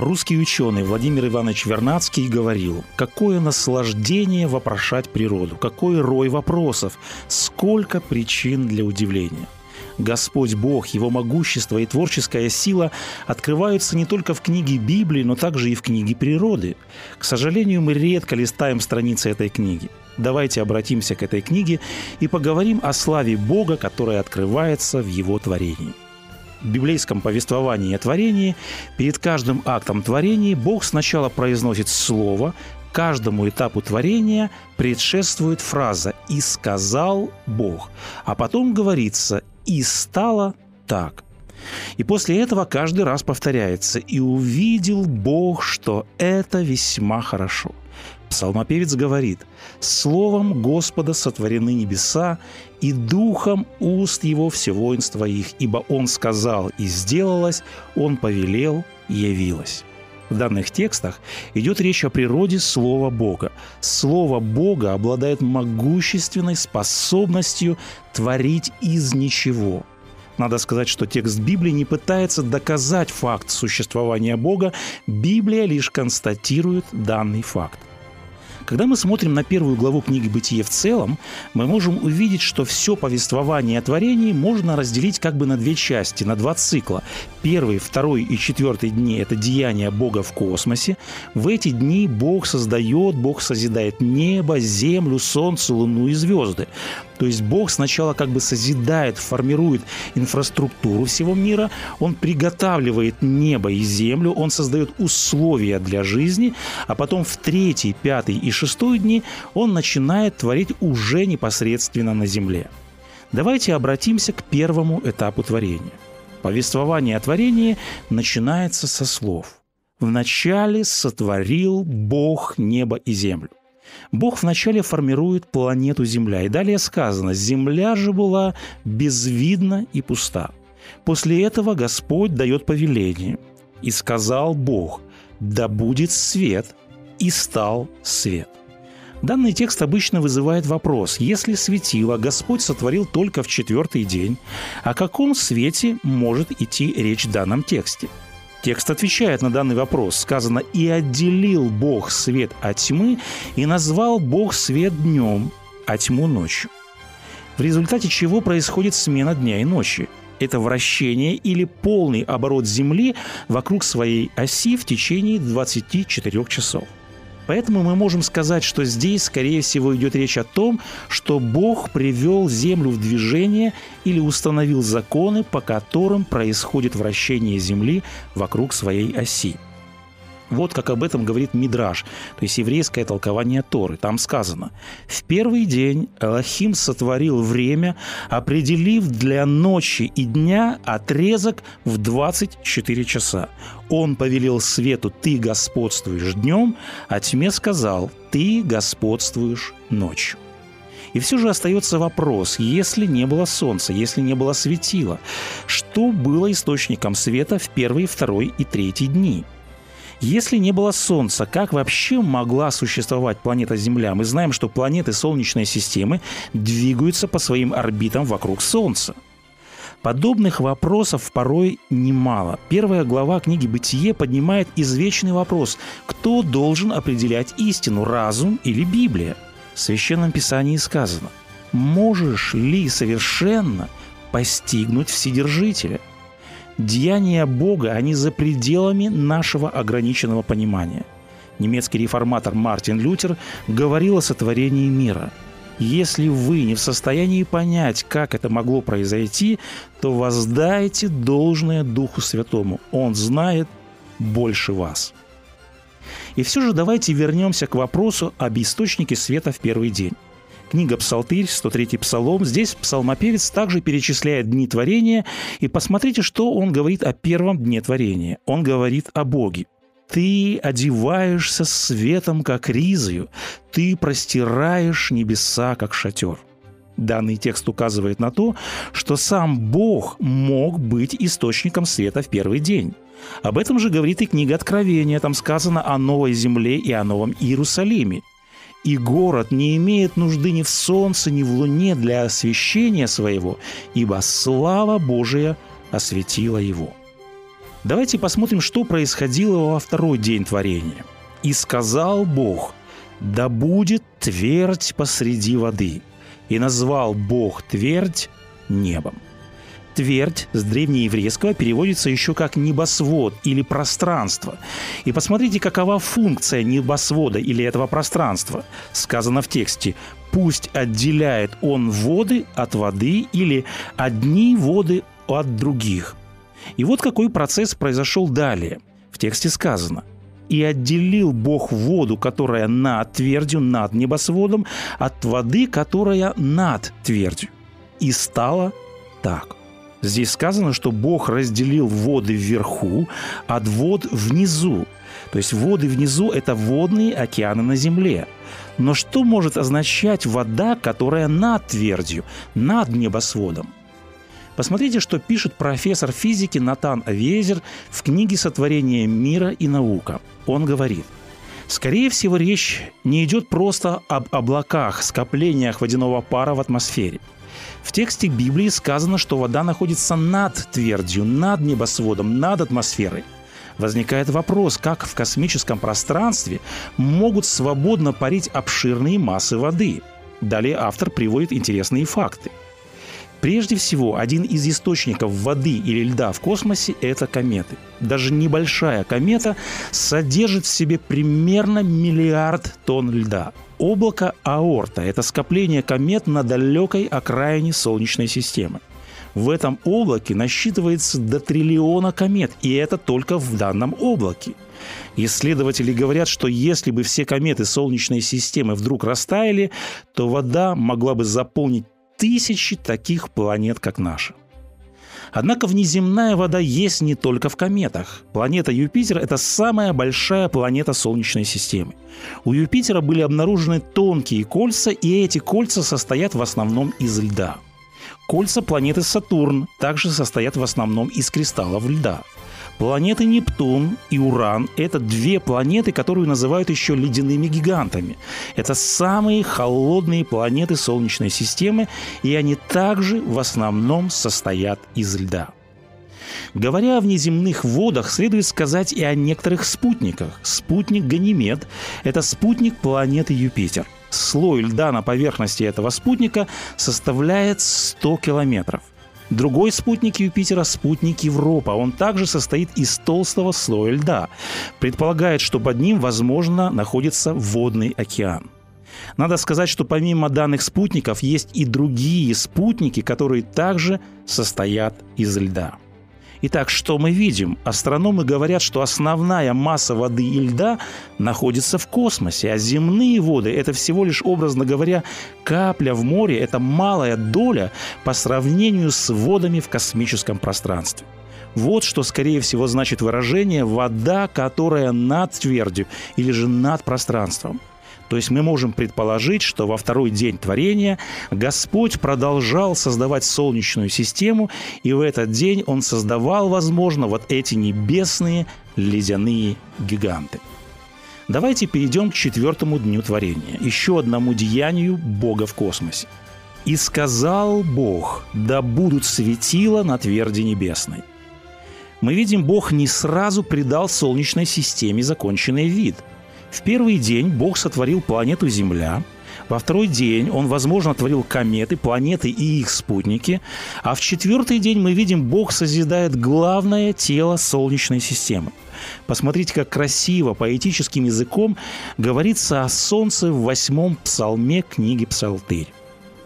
Русский ученый Владимир Иванович Вернадский говорил, какое наслаждение вопрошать природу, какой рой вопросов, сколько причин для удивления. Господь Бог, Его могущество и творческая сила открываются не только в книге Библии, но также и в книге природы. К сожалению, мы редко листаем страницы этой книги. Давайте обратимся к этой книге и поговорим о славе Бога, которая открывается в Его творении библейском повествовании о творении перед каждым актом творения Бог сначала произносит слово, каждому этапу творения предшествует фраза «и сказал Бог», а потом говорится «и стало так». И после этого каждый раз повторяется «и увидел Бог, что это весьма хорошо». Псалмопевец говорит «Словом Господа сотворены небеса, и духом уст его все воинство их, ибо он сказал и сделалось, он повелел и явилось». В данных текстах идет речь о природе Слова Бога. Слово Бога обладает могущественной способностью творить из ничего. Надо сказать, что текст Библии не пытается доказать факт существования Бога, Библия лишь констатирует данный факт. Когда мы смотрим на первую главу книги «Бытие» в целом, мы можем увидеть, что все повествование о творении можно разделить как бы на две части, на два цикла. Первый, второй и четвертый дни – это деяния Бога в космосе. В эти дни Бог создает, Бог созидает небо, землю, солнце, луну и звезды. То есть Бог сначала как бы созидает, формирует инфраструктуру всего мира, Он приготавливает небо и землю, Он создает условия для жизни, а потом в третий, пятый и шестой дни Он начинает творить уже непосредственно на земле. Давайте обратимся к первому этапу творения. Повествование о творении начинается со слов. «Вначале сотворил Бог небо и землю». Бог вначале формирует планету Земля. И далее сказано, Земля же была безвидна и пуста. После этого Господь дает повеление. И сказал Бог, да будет свет, и стал свет. Данный текст обычно вызывает вопрос, если светило Господь сотворил только в четвертый день, о каком свете может идти речь в данном тексте – Текст отвечает на данный вопрос. Сказано «И отделил Бог свет от тьмы, и назвал Бог свет днем, а тьму ночью». В результате чего происходит смена дня и ночи. Это вращение или полный оборот Земли вокруг своей оси в течение 24 часов. Поэтому мы можем сказать, что здесь, скорее всего, идет речь о том, что Бог привел Землю в движение или установил законы, по которым происходит вращение Земли вокруг своей оси. Вот как об этом говорит Мидраш, то есть еврейское толкование Торы. Там сказано, «В первый день Элохим сотворил время, определив для ночи и дня отрезок в 24 часа. Он повелел свету, ты господствуешь днем, а тьме сказал, ты господствуешь ночью». И все же остается вопрос, если не было солнца, если не было светила, что было источником света в первый, второй и третий дни – если не было Солнца, как вообще могла существовать планета Земля? Мы знаем, что планеты Солнечной системы двигаются по своим орбитам вокруг Солнца. Подобных вопросов порой немало. Первая глава книги «Бытие» поднимает извечный вопрос – кто должен определять истину, разум или Библия? В Священном Писании сказано – можешь ли совершенно постигнуть Вседержителя – Деяния Бога, они за пределами нашего ограниченного понимания. Немецкий реформатор Мартин Лютер говорил о сотворении мира. Если вы не в состоянии понять, как это могло произойти, то воздайте должное Духу Святому. Он знает больше вас. И все же давайте вернемся к вопросу об источнике света в первый день. Книга «Псалтырь», 103-й псалом. Здесь псалмопевец также перечисляет дни творения. И посмотрите, что он говорит о первом дне творения. Он говорит о Боге. Ты одеваешься светом, как ризою, ты простираешь небеса, как шатер. Данный текст указывает на то, что сам Бог мог быть источником света в первый день. Об этом же говорит и книга Откровения. Там сказано о новой земле и о новом Иерусалиме. И город не имеет нужды ни в солнце, ни в луне для освещения своего, ибо слава Божия осветила его. Давайте посмотрим, что происходило во второй день творения. «И сказал Бог, да будет твердь посреди воды, и назвал Бог твердь небом». Твердь с древнееврейского переводится еще как небосвод или пространство. И посмотрите, какова функция небосвода или этого пространства. Сказано в тексте «Пусть отделяет он воды от воды или одни воды от других». И вот какой процесс произошел далее. В тексте сказано «И отделил Бог воду, которая над твердью, над небосводом, от воды, которая над твердью. И стало так». Здесь сказано, что Бог разделил воды вверху от вод внизу. То есть воды внизу – это водные океаны на земле. Но что может означать вода, которая над твердью, над небосводом? Посмотрите, что пишет профессор физики Натан Авезер в книге «Сотворение мира и наука». Он говорит, Скорее всего, речь не идет просто об облаках, скоплениях водяного пара в атмосфере. В тексте Библии сказано, что вода находится над твердью, над небосводом, над атмосферой. Возникает вопрос, как в космическом пространстве могут свободно парить обширные массы воды. Далее автор приводит интересные факты – Прежде всего, один из источников воды или льда в космосе – это кометы. Даже небольшая комета содержит в себе примерно миллиард тонн льда. Облако Аорта – это скопление комет на далекой окраине Солнечной системы. В этом облаке насчитывается до триллиона комет, и это только в данном облаке. Исследователи говорят, что если бы все кометы Солнечной системы вдруг растаяли, то вода могла бы заполнить тысячи таких планет, как наша. Однако внеземная вода есть не только в кометах. Планета Юпитер – это самая большая планета Солнечной системы. У Юпитера были обнаружены тонкие кольца, и эти кольца состоят в основном из льда. Кольца планеты Сатурн также состоят в основном из кристаллов льда – Планеты Нептун и Уран – это две планеты, которые называют еще ледяными гигантами. Это самые холодные планеты Солнечной системы, и они также в основном состоят из льда. Говоря о внеземных водах, следует сказать и о некоторых спутниках. Спутник Ганимед – это спутник планеты Юпитер. Слой льда на поверхности этого спутника составляет 100 километров. Другой спутник Юпитера – спутник Европа. Он также состоит из толстого слоя льда. Предполагает, что под ним, возможно, находится водный океан. Надо сказать, что помимо данных спутников есть и другие спутники, которые также состоят из льда. Итак, что мы видим? Астрономы говорят, что основная масса воды и льда находится в космосе, а земные воды – это всего лишь, образно говоря, капля в море, это малая доля по сравнению с водами в космическом пространстве. Вот что, скорее всего, значит выражение «вода, которая над твердью» или же над пространством – то есть мы можем предположить, что во второй день творения Господь продолжал создавать Солнечную систему, и в этот день Он создавал, возможно, вот эти небесные ледяные гиганты. Давайте перейдем к четвертому дню творения, еще одному деянию Бога в космосе. «И сказал Бог, да будут светила на тверди небесной». Мы видим, Бог не сразу придал Солнечной системе законченный вид – в первый день Бог сотворил планету Земля, во второй день он, возможно, творил кометы, планеты и их спутники. А в четвертый день мы видим, Бог созидает главное тело Солнечной системы. Посмотрите, как красиво, поэтическим языком говорится о Солнце в восьмом псалме книги Псалтырь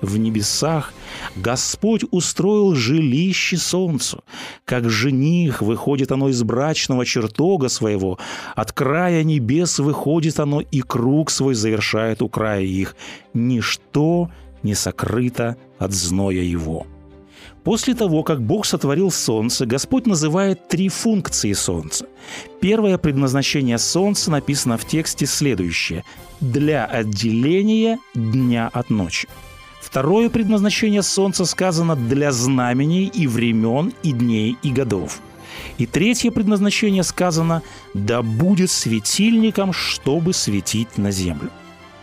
в небесах, Господь устроил жилище солнцу. Как жених выходит оно из брачного чертога своего, от края небес выходит оно, и круг свой завершает у края их. Ничто не сокрыто от зноя его. После того, как Бог сотворил Солнце, Господь называет три функции Солнца. Первое предназначение Солнца написано в тексте следующее – для отделения дня от ночи. Второе предназначение Солнца сказано для знамений и времен, и дней, и годов. И третье предназначение сказано «да будет светильником, чтобы светить на землю».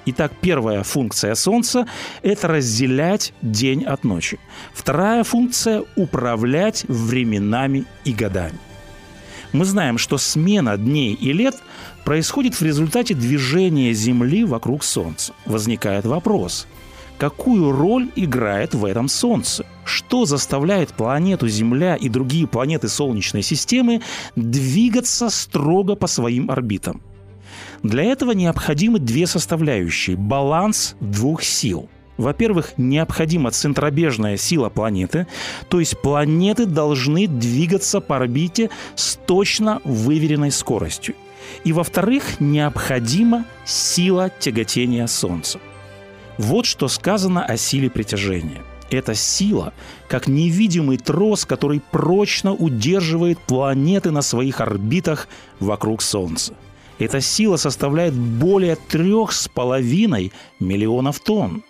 Итак, первая функция Солнца – это разделять день от ночи. Вторая функция – управлять временами и годами. Мы знаем, что смена дней и лет происходит в результате движения Земли вокруг Солнца. Возникает вопрос – какую роль играет в этом Солнце? Что заставляет планету Земля и другие планеты Солнечной системы двигаться строго по своим орбитам? Для этого необходимы две составляющие – баланс двух сил. Во-первых, необходима центробежная сила планеты, то есть планеты должны двигаться по орбите с точно выверенной скоростью. И во-вторых, необходима сила тяготения Солнца. Вот что сказано о силе притяжения. Это сила, как невидимый трос, который прочно удерживает планеты на своих орбитах вокруг Солнца – эта сила составляет более трех с половиной миллионов тонн.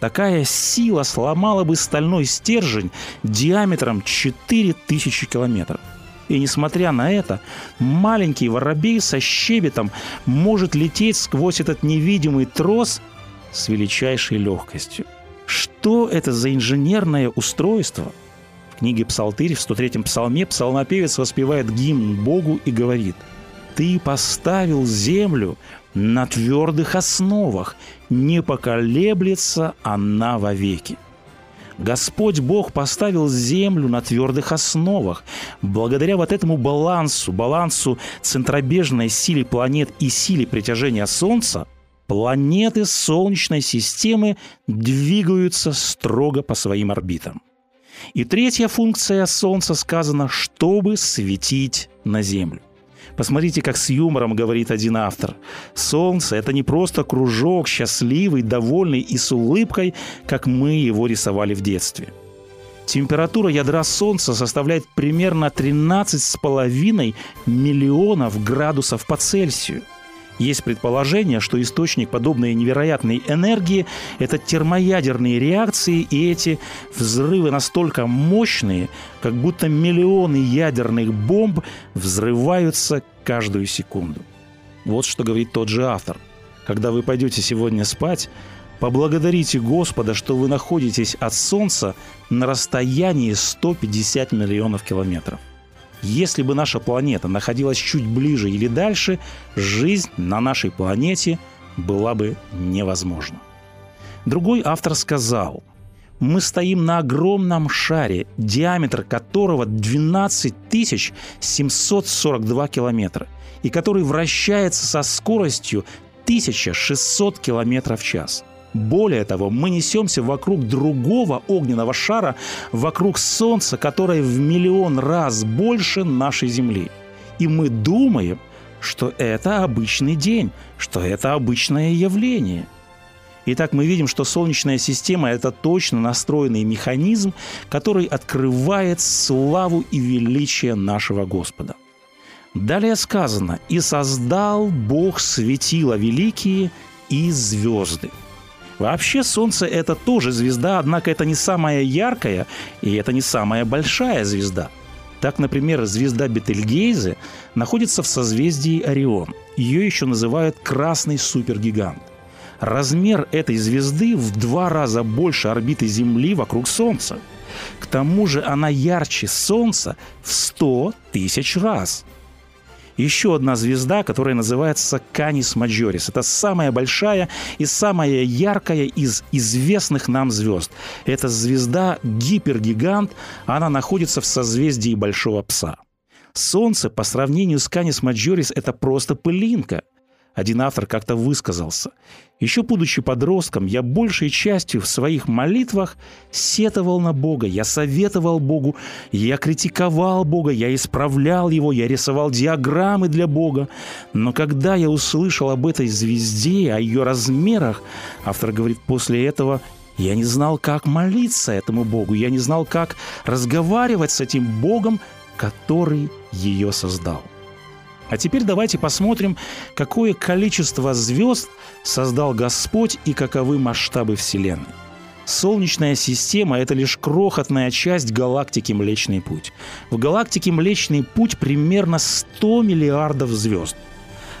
Такая сила сломала бы стальной стержень диаметром 4000 километров. И несмотря на это, маленький воробей со щебетом может лететь сквозь этот невидимый трос с величайшей легкостью. Что это за инженерное устройство? В книге «Псалтырь» в 103-м псалме псалмопевец воспевает гимн Богу и говорит – ты поставил землю на твердых основах, не поколеблется она вовеки. Господь Бог поставил землю на твердых основах. Благодаря вот этому балансу, балансу центробежной силы планет и силе притяжения Солнца, планеты Солнечной системы двигаются строго по своим орбитам. И третья функция Солнца сказана, чтобы светить на Землю. Посмотрите, как с юмором говорит один автор. Солнце – это не просто кружок, счастливый, довольный и с улыбкой, как мы его рисовали в детстве. Температура ядра Солнца составляет примерно 13,5 миллионов градусов по Цельсию. Есть предположение, что источник подобной невероятной энергии – это термоядерные реакции, и эти взрывы настолько мощные, как будто миллионы ядерных бомб взрываются каждую секунду. Вот что говорит тот же автор. Когда вы пойдете сегодня спать, поблагодарите Господа, что вы находитесь от Солнца на расстоянии 150 миллионов километров. Если бы наша планета находилась чуть ближе или дальше, жизнь на нашей планете была бы невозможна. Другой автор сказал, мы стоим на огромном шаре, диаметр которого 12 742 километра, и который вращается со скоростью 1600 километров в час – более того, мы несемся вокруг другого огненного шара, вокруг Солнца, которое в миллион раз больше нашей Земли. И мы думаем, что это обычный день, что это обычное явление. Итак, мы видим, что Солнечная система – это точно настроенный механизм, который открывает славу и величие нашего Господа. Далее сказано «И создал Бог светила великие и звезды». Вообще Солнце это тоже звезда, однако это не самая яркая и это не самая большая звезда. Так, например, звезда Бетельгейзе находится в созвездии Орион. Ее еще называют красный супергигант. Размер этой звезды в два раза больше орбиты Земли вокруг Солнца. К тому же она ярче Солнца в 100 тысяч раз – еще одна звезда, которая называется Канис Маджорис. Это самая большая и самая яркая из известных нам звезд. Это звезда гипергигант, она находится в созвездии Большого Пса. Солнце по сравнению с Канис Маджорис – это просто пылинка. Один автор как-то высказался. Еще будучи подростком, я большей частью в своих молитвах сетовал на Бога, я советовал Богу, я критиковал Бога, я исправлял Его, я рисовал диаграммы для Бога. Но когда я услышал об этой звезде, о ее размерах, автор говорит, после этого Я не знал, как молиться этому Богу. Я не знал, как разговаривать с этим Богом, который ее создал. А теперь давайте посмотрим, какое количество звезд создал Господь и каковы масштабы Вселенной. Солнечная система – это лишь крохотная часть галактики Млечный Путь. В галактике Млечный Путь примерно 100 миллиардов звезд.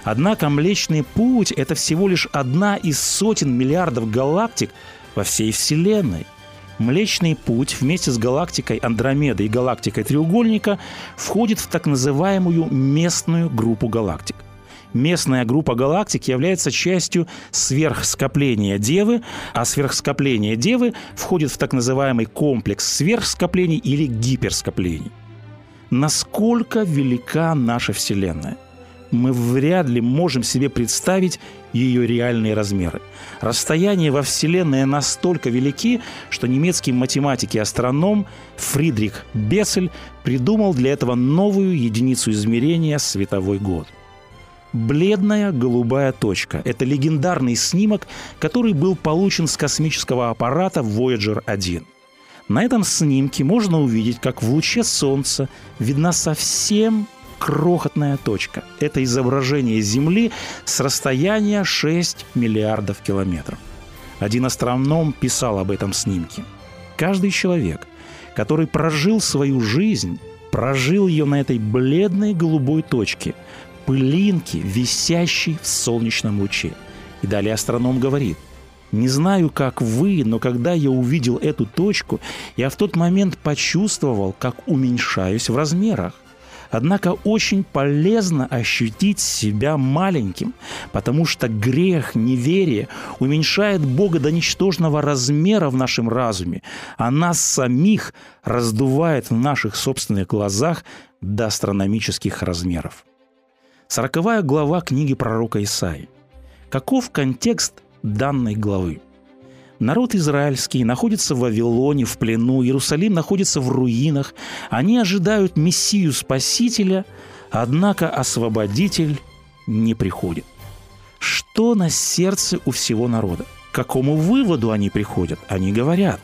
Однако Млечный Путь – это всего лишь одна из сотен миллиардов галактик во всей Вселенной. Млечный Путь вместе с галактикой Андромеда и галактикой Треугольника входит в так называемую местную группу галактик – местная группа галактик является частью сверхскопления Девы, а сверхскопление Девы входит в так называемый комплекс сверхскоплений или гиперскоплений. Насколько велика наша Вселенная? Мы вряд ли можем себе представить ее реальные размеры. Расстояния во Вселенной настолько велики, что немецкий математик и астроном Фридрих Бессель придумал для этого новую единицу измерения – световой год – бледная голубая точка. Это легендарный снимок, который был получен с космического аппарата Voyager 1. На этом снимке можно увидеть, как в луче Солнца видна совсем крохотная точка. Это изображение Земли с расстояния 6 миллиардов километров. Один астроном писал об этом снимке. Каждый человек, который прожил свою жизнь, прожил ее на этой бледной голубой точке, пылинки, висящей в солнечном луче. И далее астроном говорит, не знаю, как вы, но когда я увидел эту точку, я в тот момент почувствовал, как уменьшаюсь в размерах. Однако очень полезно ощутить себя маленьким, потому что грех, неверие уменьшает Бога до ничтожного размера в нашем разуме, а нас самих раздувает в наших собственных глазах до астрономических размеров. Сороковая глава книги пророка Исаи. Каков контекст данной главы? Народ израильский находится в Вавилоне, в плену, Иерусалим находится в руинах. Они ожидают Мессию Спасителя, однако Освободитель не приходит. Что на сердце у всего народа? К какому выводу они приходят? Они говорят,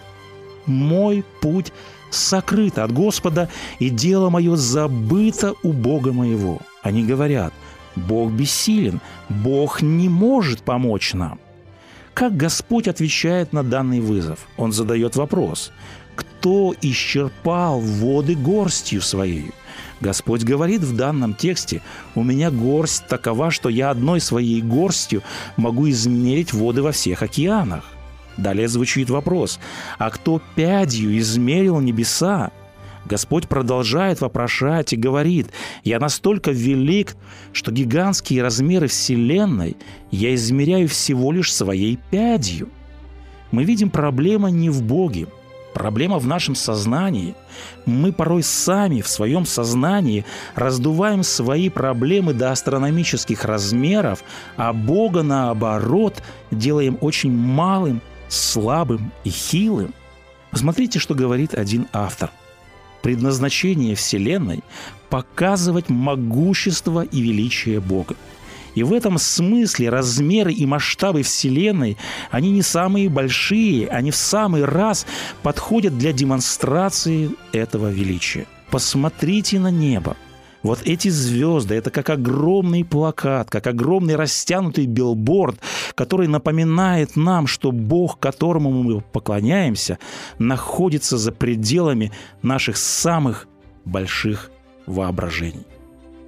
«Мой путь сокрыт от Господа, и дело мое забыто у Бога моего». Они говорят, Бог бессилен, Бог не может помочь нам. Как Господь отвечает на данный вызов? Он задает вопрос. Кто исчерпал воды горстью своей? Господь говорит в данном тексте, «У меня горсть такова, что я одной своей горстью могу измерить воды во всех океанах». Далее звучит вопрос, «А кто пядью измерил небеса?» Господь продолжает вопрошать и говорит, «Я настолько велик, что гигантские размеры Вселенной я измеряю всего лишь своей пядью». Мы видим проблема не в Боге, Проблема в нашем сознании. Мы порой сами в своем сознании раздуваем свои проблемы до астрономических размеров, а Бога, наоборот, делаем очень малым, слабым и хилым. Посмотрите, что говорит один автор – предназначение Вселенной – показывать могущество и величие Бога. И в этом смысле размеры и масштабы Вселенной, они не самые большие, они в самый раз подходят для демонстрации этого величия. Посмотрите на небо – вот эти звезды – это как огромный плакат, как огромный растянутый билборд, который напоминает нам, что Бог, которому мы поклоняемся, находится за пределами наших самых больших воображений.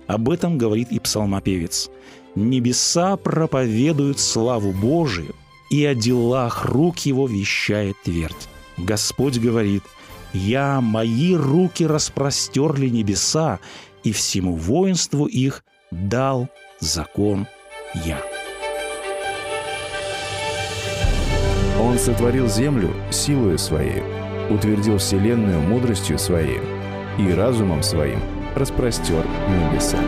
Об этом говорит и псалмопевец. «Небеса проповедуют славу Божию, и о делах рук его вещает твердь». Господь говорит – я, мои руки распростерли небеса, и всему воинству их дал закон я. Он сотворил землю силою своей, утвердил вселенную мудростью своей и разумом своим распростер небеса.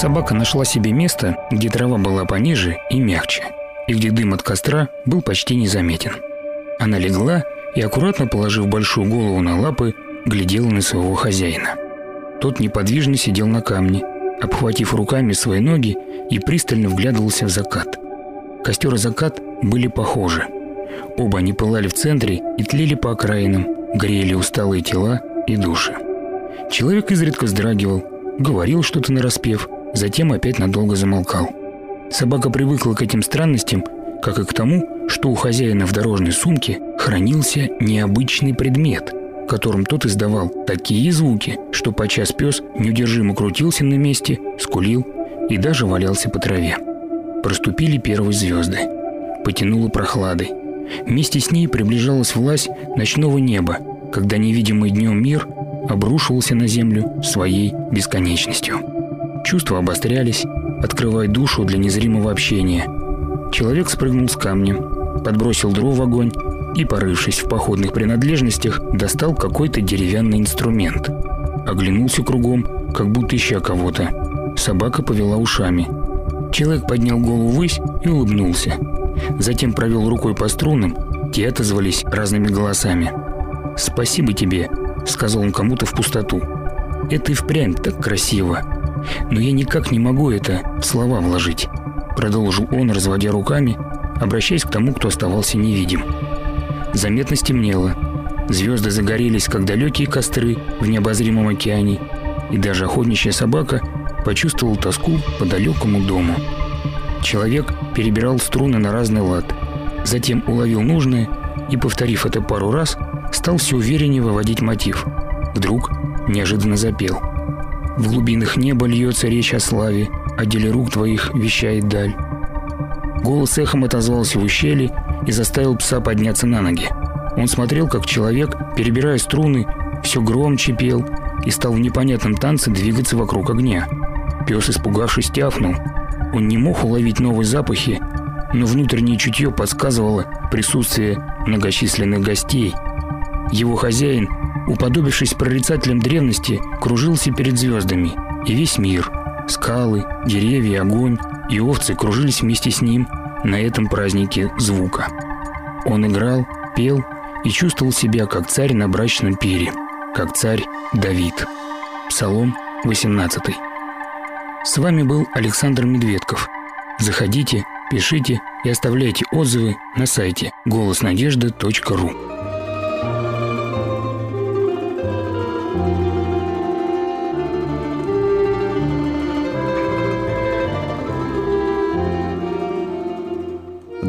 Собака нашла себе место, где трава была пониже и мягче, и где дым от костра был почти незаметен. Она легла и, аккуратно положив большую голову на лапы, глядела на своего хозяина. Тот неподвижно сидел на камне, обхватив руками свои ноги и пристально вглядывался в закат. Костер и закат были похожи. Оба они пылали в центре и тлели по окраинам, грели усталые тела и души. Человек изредка вздрагивал, говорил что-то нараспев, затем опять надолго замолкал. Собака привыкла к этим странностям, как и к тому, что у хозяина в дорожной сумке хранился необычный предмет, которым тот издавал такие звуки, что подчас пес неудержимо крутился на месте, скулил и даже валялся по траве. Проступили первые звезды. Потянуло прохладой. Вместе с ней приближалась власть ночного неба, когда невидимый днем мир обрушивался на землю своей бесконечностью. Чувства обострялись, открывая душу для незримого общения. Человек спрыгнул с камня, подбросил дров в огонь и, порывшись в походных принадлежностях, достал какой-то деревянный инструмент. Оглянулся кругом, как будто ища кого-то. Собака повела ушами. Человек поднял голову ввысь и улыбнулся. Затем провел рукой по струнам, те отозвались разными голосами. «Спасибо тебе», — сказал он кому-то в пустоту. «Это и впрямь так красиво. Но я никак не могу это в слова вложить», — продолжил он, разводя руками, обращаясь к тому, кто оставался невидим. Заметно стемнело. Звезды загорелись, как далекие костры в необозримом океане, и даже охотничья собака почувствовал тоску по далекому дому. Человек перебирал струны на разный лад, затем уловил нужное и, повторив это пару раз, стал все увереннее выводить мотив. Вдруг неожиданно запел. В глубинах неба льется речь о славе, о деле рук твоих вещает даль. Голос эхом отозвался в ущелье и заставил пса подняться на ноги. Он смотрел, как человек, перебирая струны, все громче пел и стал в непонятном танце двигаться вокруг огня. Пес, испугавшись, тяфнул. Он не мог уловить новые запахи, но внутреннее чутье подсказывало присутствие многочисленных гостей. Его хозяин, уподобившись прорицателям древности, кружился перед звездами, и весь мир – скалы, деревья, огонь и овцы кружились вместе с ним на этом празднике звука. Он играл, пел и чувствовал себя как царь на брачном пире, как царь Давид. Псалом 18. С вами был Александр Медведков. Заходите, пишите и оставляйте отзывы на сайте голоснадежда.ру.